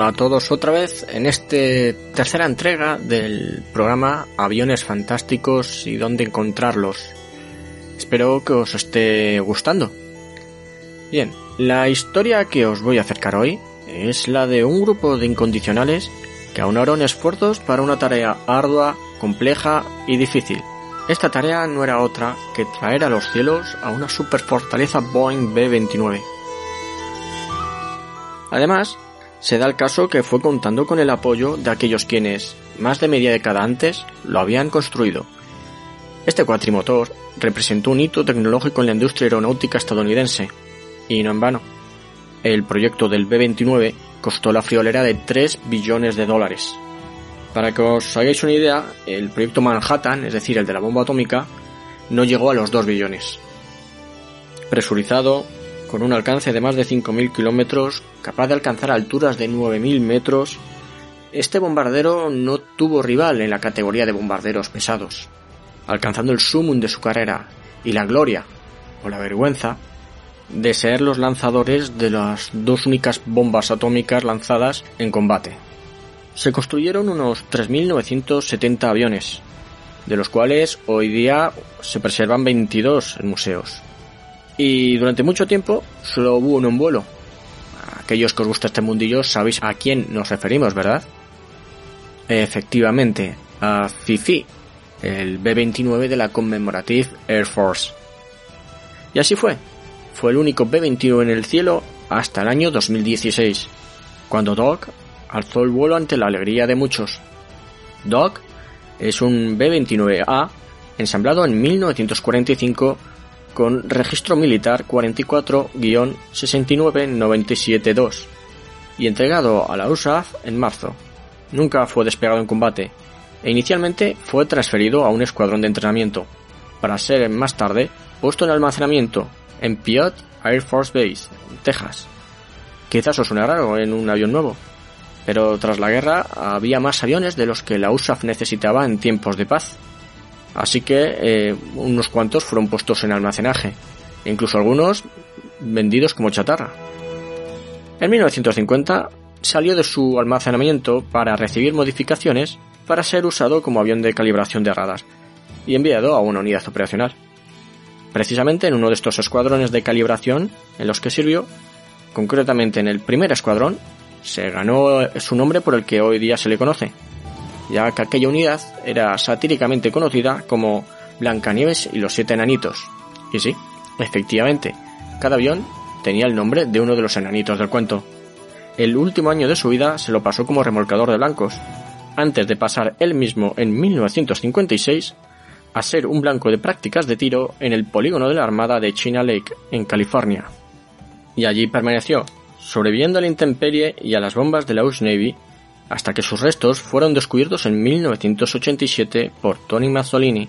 Hola a todos otra vez en esta tercera entrega del programa Aviones Fantásticos y dónde encontrarlos. Espero que os esté gustando. Bien, la historia que os voy a acercar hoy es la de un grupo de incondicionales que aunaron esfuerzos para una tarea ardua, compleja y difícil. Esta tarea no era otra que traer a los cielos a una superfortaleza Boeing B-29. Además, se da el caso que fue contando con el apoyo de aquellos quienes, más de media década antes, lo habían construido. Este cuatrimotor representó un hito tecnológico en la industria aeronáutica estadounidense, y no en vano. El proyecto del B-29 costó la friolera de 3 billones de dólares. Para que os hagáis una idea, el proyecto Manhattan, es decir, el de la bomba atómica, no llegó a los 2 billones. Presurizado, con un alcance de más de 5.000 kilómetros, capaz de alcanzar alturas de 9.000 metros, este bombardero no tuvo rival en la categoría de bombarderos pesados, alcanzando el sumum de su carrera y la gloria, o la vergüenza, de ser los lanzadores de las dos únicas bombas atómicas lanzadas en combate. Se construyeron unos 3.970 aviones, de los cuales hoy día se preservan 22 en museos y durante mucho tiempo solo hubo en vuelo. Aquellos que os gusta este mundillo sabéis a quién nos referimos, ¿verdad? Efectivamente, a Fifi, el B-29 de la Commemorative Air Force. Y así fue. Fue el único B-29 en el cielo hasta el año 2016, cuando Doc alzó el vuelo ante la alegría de muchos. Doc es un B-29A ensamblado en 1945 con registro militar 44-69972 y entregado a la USAF en marzo. Nunca fue despegado en combate e inicialmente fue transferido a un escuadrón de entrenamiento para ser más tarde puesto en almacenamiento en Piot Air Force Base, Texas. Quizás os suene raro en un avión nuevo, pero tras la guerra había más aviones de los que la USAF necesitaba en tiempos de paz así que eh, unos cuantos fueron puestos en almacenaje, e incluso algunos vendidos como chatarra. En 1950 salió de su almacenamiento para recibir modificaciones para ser usado como avión de calibración de radar y enviado a una unidad operacional. Precisamente en uno de estos escuadrones de calibración en los que sirvió, concretamente en el primer escuadrón, se ganó su nombre por el que hoy día se le conoce, ya que aquella unidad era satíricamente conocida como Blancanieves y los siete enanitos. Y sí, efectivamente, cada avión tenía el nombre de uno de los enanitos del cuento. El último año de su vida se lo pasó como remolcador de blancos, antes de pasar él mismo en 1956 a ser un blanco de prácticas de tiro en el polígono de la Armada de China Lake, en California. Y allí permaneció, sobreviviendo a la intemperie y a las bombas de la US Navy hasta que sus restos fueron descubiertos en 1987 por Tony Mazzolini,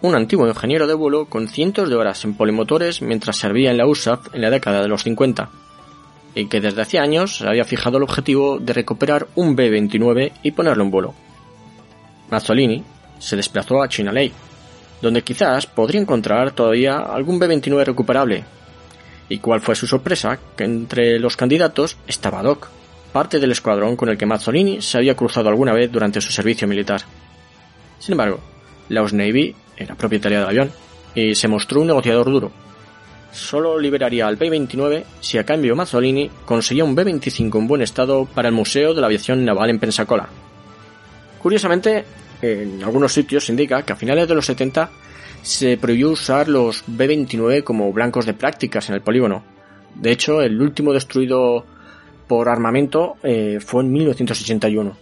un antiguo ingeniero de vuelo con cientos de horas en polimotores mientras servía en la USAF en la década de los 50, y que desde hace años había fijado el objetivo de recuperar un B-29 y ponerlo en vuelo. Mazzolini se desplazó a China Lake, donde quizás podría encontrar todavía algún B-29 recuperable. ¿Y cuál fue su sorpresa? Que entre los candidatos estaba Doc, parte del escuadrón con el que Mazzolini se había cruzado alguna vez durante su servicio militar. Sin embargo, la US Navy era propietaria del avión y se mostró un negociador duro. Solo liberaría al B-29 si a cambio Mazzolini conseguía un B-25 en buen estado para el Museo de la Aviación Naval en Pensacola. Curiosamente, en algunos sitios se indica que a finales de los 70 se prohibió usar los B-29 como blancos de prácticas en el polígono. De hecho, el último destruido por armamento eh, fue en 1981.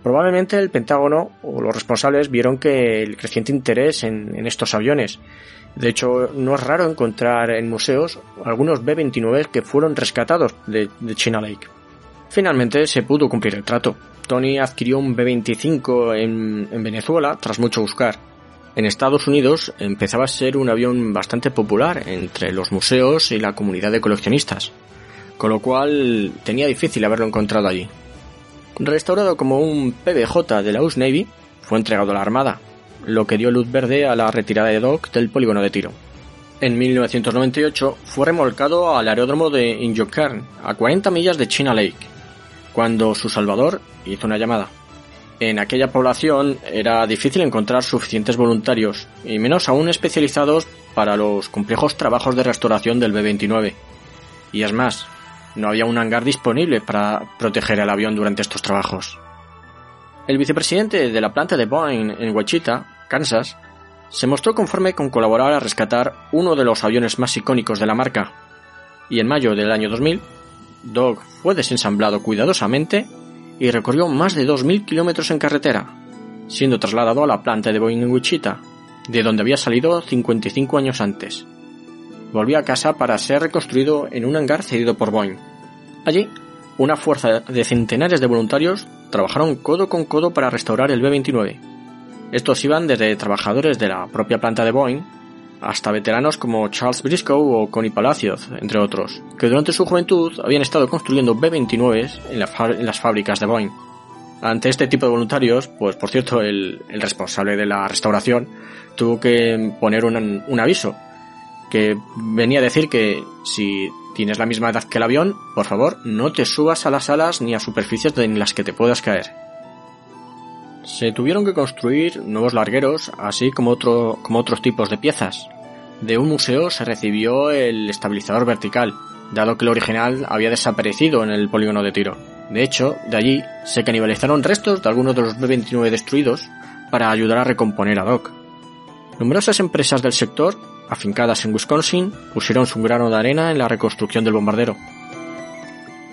Probablemente el Pentágono o los responsables vieron que el creciente interés en, estos aviones. De hecho, no es raro encontrar en museos algunos B-29 que fueron rescatados de, China Lake. Finalmente se pudo cumplir el trato. Tony adquirió un B-25 en Venezuela tras mucho buscar en Estados Unidos empezaba a ser un avión bastante popular entre los museos y la comunidad de coleccionistas, con lo cual tenía difícil haberlo encontrado allí. Restaurado como un PBJ de la US Navy, fue entregado a la Armada, lo que dio luz verde a la retirada de Dock del polígono de tiro. En 1998 fue remolcado al aeródromo de Injokern, a 40 millas de China Lake, cuando su salvador hizo una llamada. En aquella población era difícil encontrar suficientes voluntarios, y menos aún especializados para los complejos trabajos de restauración del B-29. Y es más, no había un hangar disponible para proteger el avión durante estos trabajos. El vicepresidente de la planta de Boeing en Wichita, Kansas, se mostró conforme con colaborar a rescatar uno de los aviones más icónicos de la marca, y en mayo del año 2000, Dog fue desensamblado cuidadosamente y recorrió más de 2.000 kilómetros en carretera, siendo trasladado a la planta de Boeing en Wichita, de donde había salido 55 años antes. Volvió a casa para ser reconstruido en un hangar cedido por Boeing. Allí, una fuerza de centenares de voluntarios trabajaron codo con codo para restaurar el B-29. Estos iban desde trabajadores de la propia planta de Boeing hasta veteranos como Charles Briscoe o Connie Palacios, entre otros, que durante su juventud habían estado construyendo B-29 en, las fábricas de Boeing. Ante este tipo de voluntarios, pues por cierto, el, responsable de la restauración tuvo que poner un aviso que venía a decir que si tienes la misma edad que el avión, por favor, no te subas a las alas ni a superficies en las que te puedas caer. Se tuvieron que construir nuevos largueros, así como, como otros tipos de piezas. De un museo se recibió el estabilizador vertical, dado que el original había desaparecido en el polígono de tiro. De hecho, de allí se canibalizaron restos de algunos de los B-29 destruidos para ayudar a recomponer a Doc. Numerosas empresas del sector, afincadas en Wisconsin, pusieron su grano de arena en la reconstrucción del bombardero.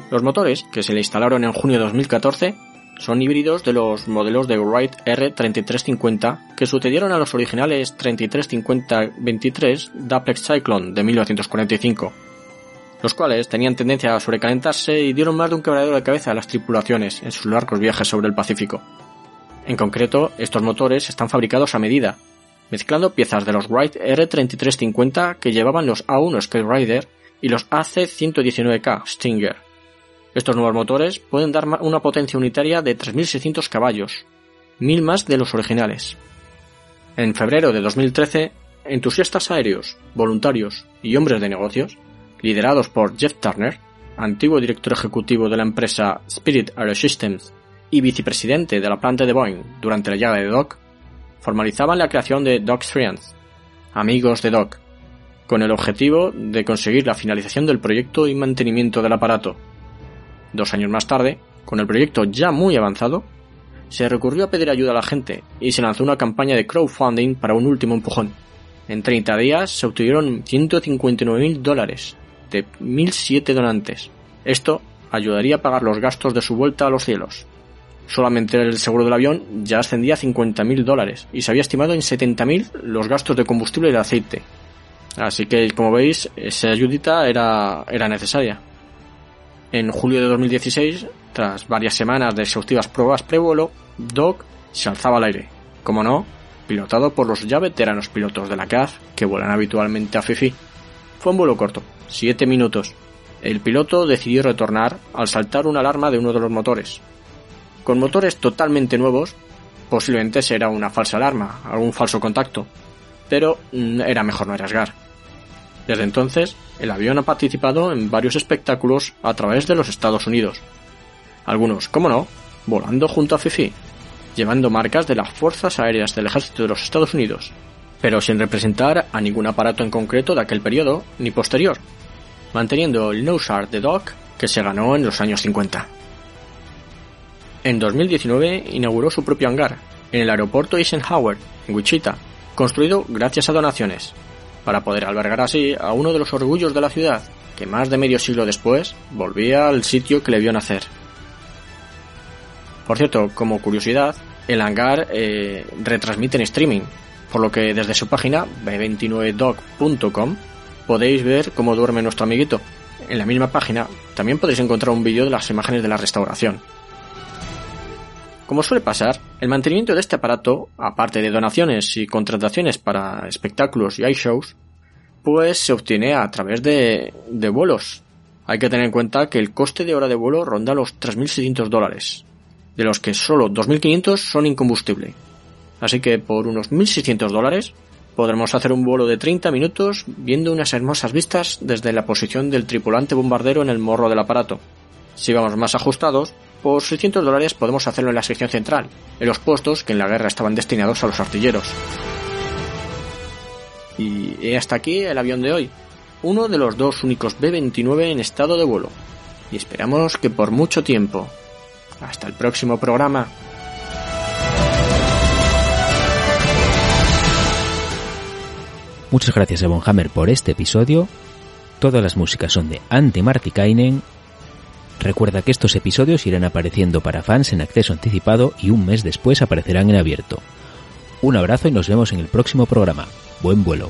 Los motores, que se le instalaron en junio de 2014, son híbridos de los modelos de Wright R3350 que sucedieron a los originales 3350-23 Duplex Cyclone de 1945, los cuales tenían tendencia a sobrecalentarse y dieron más de un quebradero de cabeza a las tripulaciones en sus largos viajes sobre el Pacífico. En concreto, estos motores están fabricados a medida, mezclando piezas de los Wright R3350 que llevaban los A1 Rider y los AC-119K Stinger estos nuevos motores pueden dar una potencia unitaria de 3.600 caballos, mil más de los originales. En febrero de 2013, entusiastas aéreos, voluntarios y hombres de negocios, liderados por Jeff Turner, antiguo director ejecutivo de la empresa Spirit Aerosystems y vicepresidente de la planta de Boeing durante la llegada de Doc, formalizaban la creación de Doc's Friends, amigos de Doc, con el objetivo de conseguir la finalización del proyecto y mantenimiento del aparato, Dos años más tarde, con el proyecto ya muy avanzado, se recurrió a pedir ayuda a la gente y se lanzó una campaña de crowdfunding para un último empujón. En 30 días se obtuvieron 159.000 dólares de 1.007 donantes. Esto ayudaría a pagar los gastos de su vuelta a los cielos. Solamente el seguro del avión ya ascendía a 50.000 dólares y se había estimado en 70.000 los gastos de combustible y de aceite. Así que, como veis, esa ayudita era, necesaria. En julio de 2016, tras varias semanas de exhaustivas pruebas prevuelo, Doc se alzaba al aire, como no, pilotado por los ya veteranos pilotos de la CAF que vuelan habitualmente a Fifi. Fue un vuelo corto, siete minutos. El piloto decidió retornar al saltar una alarma de uno de los motores. Con motores totalmente nuevos, posiblemente será una falsa alarma, algún falso contacto, pero mm, era mejor no arriesgar. Desde entonces, el avión ha participado en varios espectáculos a través de los Estados Unidos. Algunos, como no, volando junto a Fifi. llevando marcas de las Fuerzas Aéreas del Ejército de los Estados Unidos, pero sin representar a ningún aparato en concreto de aquel periodo ni posterior, manteniendo el Nose Art de Doc que se ganó en los años 50. En 2019 inauguró su propio hangar en el aeropuerto Eisenhower, en Wichita, construido gracias a donaciones, para poder albergar así a uno de los orgullos de la ciudad, que más de medio siglo después volvía al sitio que le vio nacer. Por cierto, como curiosidad, el hangar eh, retransmite en streaming, por lo que desde su página b29dog.com podéis ver cómo duerme nuestro amiguito. En la misma página también podéis encontrar un vídeo de las imágenes de la restauración. Como suele pasar, el mantenimiento de este aparato, aparte de donaciones y contrataciones para espectáculos y shows, pues se obtiene a través de, de vuelos. Hay que tener en cuenta que el coste de hora de vuelo ronda los 3.600 dólares, de los que solo 2.500 son incombustible. Así que por unos 1.600 dólares podremos hacer un vuelo de 30 minutos viendo unas hermosas vistas desde la posición del tripulante bombardero en el morro del aparato. Si vamos más ajustados, por 600 dólares podemos hacerlo en la sección central, en los puestos que en la guerra estaban destinados a los artilleros. Y hasta aquí el avión de hoy, uno de los dos únicos B-29 en estado de vuelo. Y esperamos que por mucho tiempo. Hasta el próximo programa. Muchas gracias a Bonhammer por este episodio. Todas las músicas son de Antti Martikainen Recuerda que estos episodios irán apareciendo para fans en acceso anticipado y un mes después aparecerán en abierto. Un abrazo y nos vemos en el próximo programa. Buen vuelo.